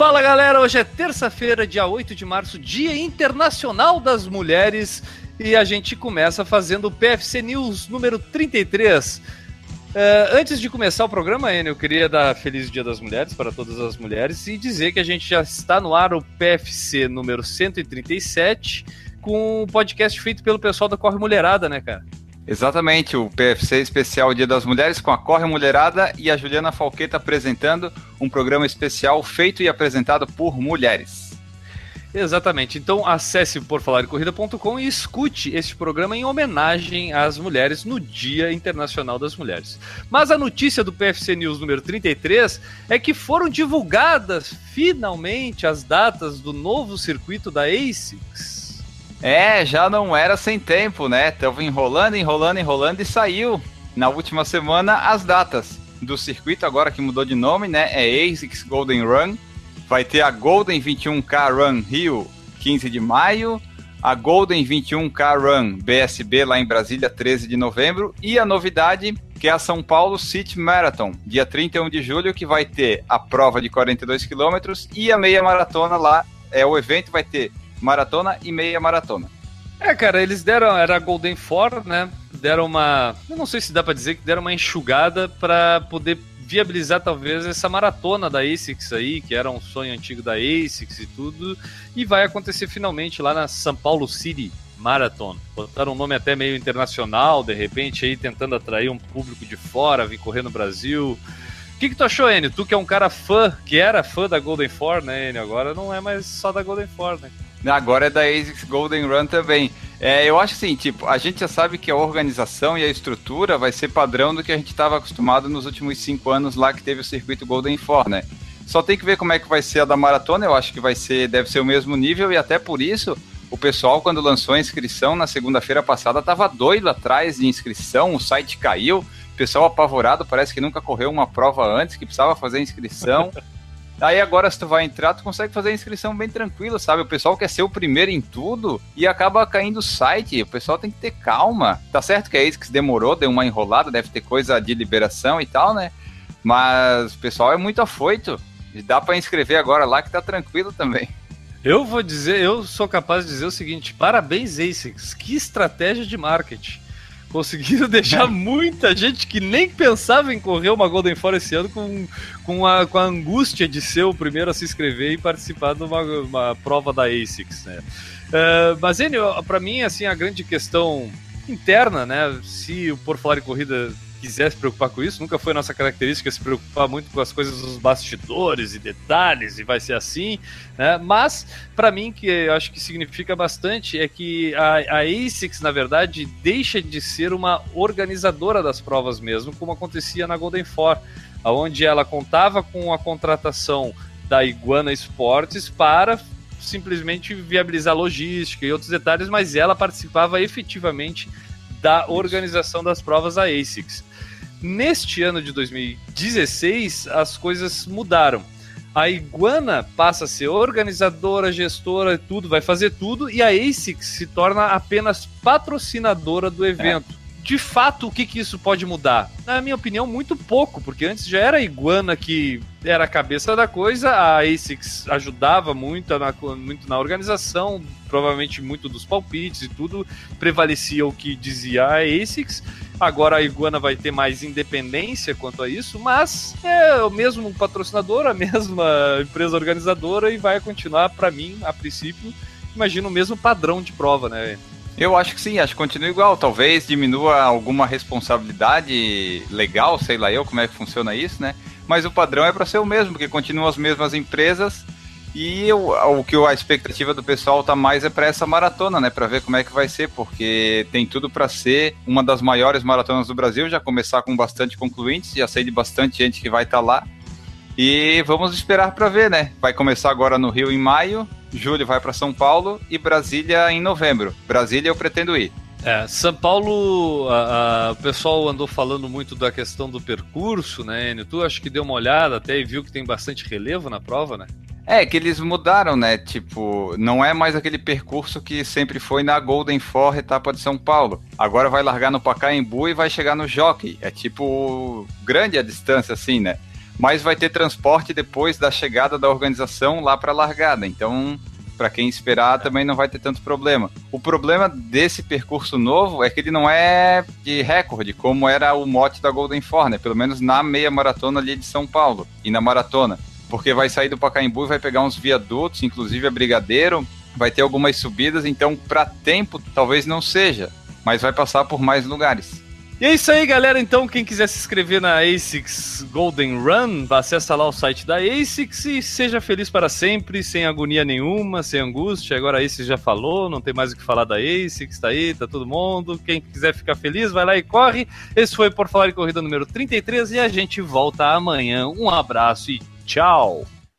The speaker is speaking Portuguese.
Fala galera, hoje é terça-feira, dia 8 de março, Dia Internacional das Mulheres, e a gente começa fazendo o PFC News número 33. Uh, antes de começar o programa, Enio, eu queria dar Feliz Dia das Mulheres para todas as mulheres e dizer que a gente já está no ar o PFC número 137, com um podcast feito pelo pessoal da Corre Mulherada, né, cara? Exatamente, o PFC especial Dia das Mulheres com a Corre Mulherada e a Juliana Falqueta apresentando um programa especial feito e apresentado por mulheres. Exatamente. Então acesse porfalarcorrida.com e escute este programa em homenagem às mulheres no Dia Internacional das Mulheres. Mas a notícia do PFC News número 33 é que foram divulgadas finalmente as datas do novo circuito da ASICS. É, já não era sem tempo, né? Tava enrolando, enrolando, enrolando e saiu na última semana as datas do circuito, agora que mudou de nome, né? É ASICS Golden Run. Vai ter a Golden 21K Run Rio, 15 de maio, a Golden 21K Run BSB lá em Brasília, 13 de novembro, e a novidade que é a São Paulo City Marathon, dia 31 de julho, que vai ter a prova de 42 quilômetros e a meia maratona lá. É o evento vai ter maratona e meia maratona. É, cara, eles deram, era Golden Four, né? Deram uma, eu não sei se dá para dizer que deram uma enxugada para poder viabilizar talvez essa maratona da ASICS aí, que era um sonho antigo da ASICS e tudo, e vai acontecer finalmente lá na São Paulo City Marathon. Botaram um nome até meio internacional, de repente aí tentando atrair um público de fora, vir correr no Brasil. O que, que tu achou, Enio? Tu que é um cara fã, que era fã da Golden Four, né, Enio? Agora não é mais só da Golden Four, né? Agora é da ASICS Golden Run também. É, eu acho assim, tipo, a gente já sabe que a organização e a estrutura vai ser padrão do que a gente estava acostumado nos últimos cinco anos lá que teve o circuito Golden Four, né? Só tem que ver como é que vai ser a da maratona, eu acho que vai ser, deve ser o mesmo nível, e até por isso, o pessoal, quando lançou a inscrição na segunda-feira passada, tava doido atrás de inscrição, o site caiu, o pessoal apavorado, parece que nunca correu uma prova antes, que precisava fazer inscrição. Aí agora, se tu vai entrar, tu consegue fazer a inscrição bem tranquilo, sabe? O pessoal quer ser o primeiro em tudo e acaba caindo o site. O pessoal tem que ter calma. Tá certo que é isso que demorou, deu uma enrolada, deve ter coisa de liberação e tal, né? Mas o pessoal é muito afoito. E dá para inscrever agora lá que tá tranquilo também. Eu vou dizer, eu sou capaz de dizer o seguinte: parabéns, ASICS. Que estratégia de marketing. Conseguiram deixar muita gente que nem pensava em correr uma Golden Four esse ano com, com, a, com a angústia de ser o primeiro a se inscrever e participar de uma, uma prova da ASICS, né? Uh, mas, Enio, para mim, assim, a grande questão interna, né? Se o Por Falar em Corrida quiser se preocupar com isso, nunca foi nossa característica se preocupar muito com as coisas dos bastidores e detalhes, e vai ser assim, né? Mas, para mim, que eu acho que significa bastante é que a, a ASICS, na verdade, deixa de ser uma organizadora das provas mesmo, como acontecia na Golden Four, onde ela contava com a contratação da Iguana Esportes para simplesmente viabilizar logística e outros detalhes, mas ela participava efetivamente da organização das provas a ASICS. Neste ano de 2016, as coisas mudaram. A Iguana passa a ser organizadora, gestora, tudo, vai fazer tudo, e a ASICS se torna apenas patrocinadora do evento. De fato, o que, que isso pode mudar? Na minha opinião, muito pouco, porque antes já era a Iguana que era a cabeça da coisa, a ASICS ajudava muito na, muito na organização, provavelmente muito dos palpites e tudo, prevalecia o que dizia a ASICS. Agora a Iguana vai ter mais independência quanto a isso, mas é o mesmo patrocinador, a mesma empresa organizadora e vai continuar, para mim, a princípio, imagino o mesmo padrão de prova, né? Eu acho que sim, acho que continua igual. Talvez diminua alguma responsabilidade legal, sei lá eu como é que funciona isso, né? Mas o padrão é para ser o mesmo, porque continuam as mesmas empresas e eu, o que a expectativa do pessoal tá mais é para essa maratona, né? Para ver como é que vai ser, porque tem tudo para ser uma das maiores maratonas do Brasil, já começar com bastante concluintes, já sei de bastante gente que vai estar tá lá. E vamos esperar para ver, né? Vai começar agora no Rio em maio, julho vai para São Paulo e Brasília em novembro. Brasília eu pretendo ir. É, São Paulo, a, a, o pessoal andou falando muito da questão do percurso, né, Enio? Tu acho que deu uma olhada até e viu que tem bastante relevo na prova, né? É, que eles mudaram, né? Tipo, não é mais aquele percurso que sempre foi na Golden Four, etapa de São Paulo. Agora vai largar no Pacaembu e vai chegar no Jockey. É tipo, grande a distância, assim, né? Mas vai ter transporte depois da chegada da organização lá para a largada. Então, para quem esperar também não vai ter tanto problema. O problema desse percurso novo é que ele não é de recorde, como era o mote da Golden Four, né? Pelo menos na meia maratona ali de São Paulo e na maratona. Porque vai sair do Pacaembu e vai pegar uns viadutos, inclusive a Brigadeiro, vai ter algumas subidas, então para tempo talvez não seja, mas vai passar por mais lugares. E é isso aí, galera. Então, quem quiser se inscrever na ASICS Golden Run, acessa lá o site da ASICS e seja feliz para sempre, sem agonia nenhuma, sem angústia. Agora a ASICS já falou, não tem mais o que falar da ASICS, tá aí, tá todo mundo. Quem quiser ficar feliz, vai lá e corre. Esse foi Por Falar em Corrida número 33 e a gente volta amanhã. Um abraço e tchau!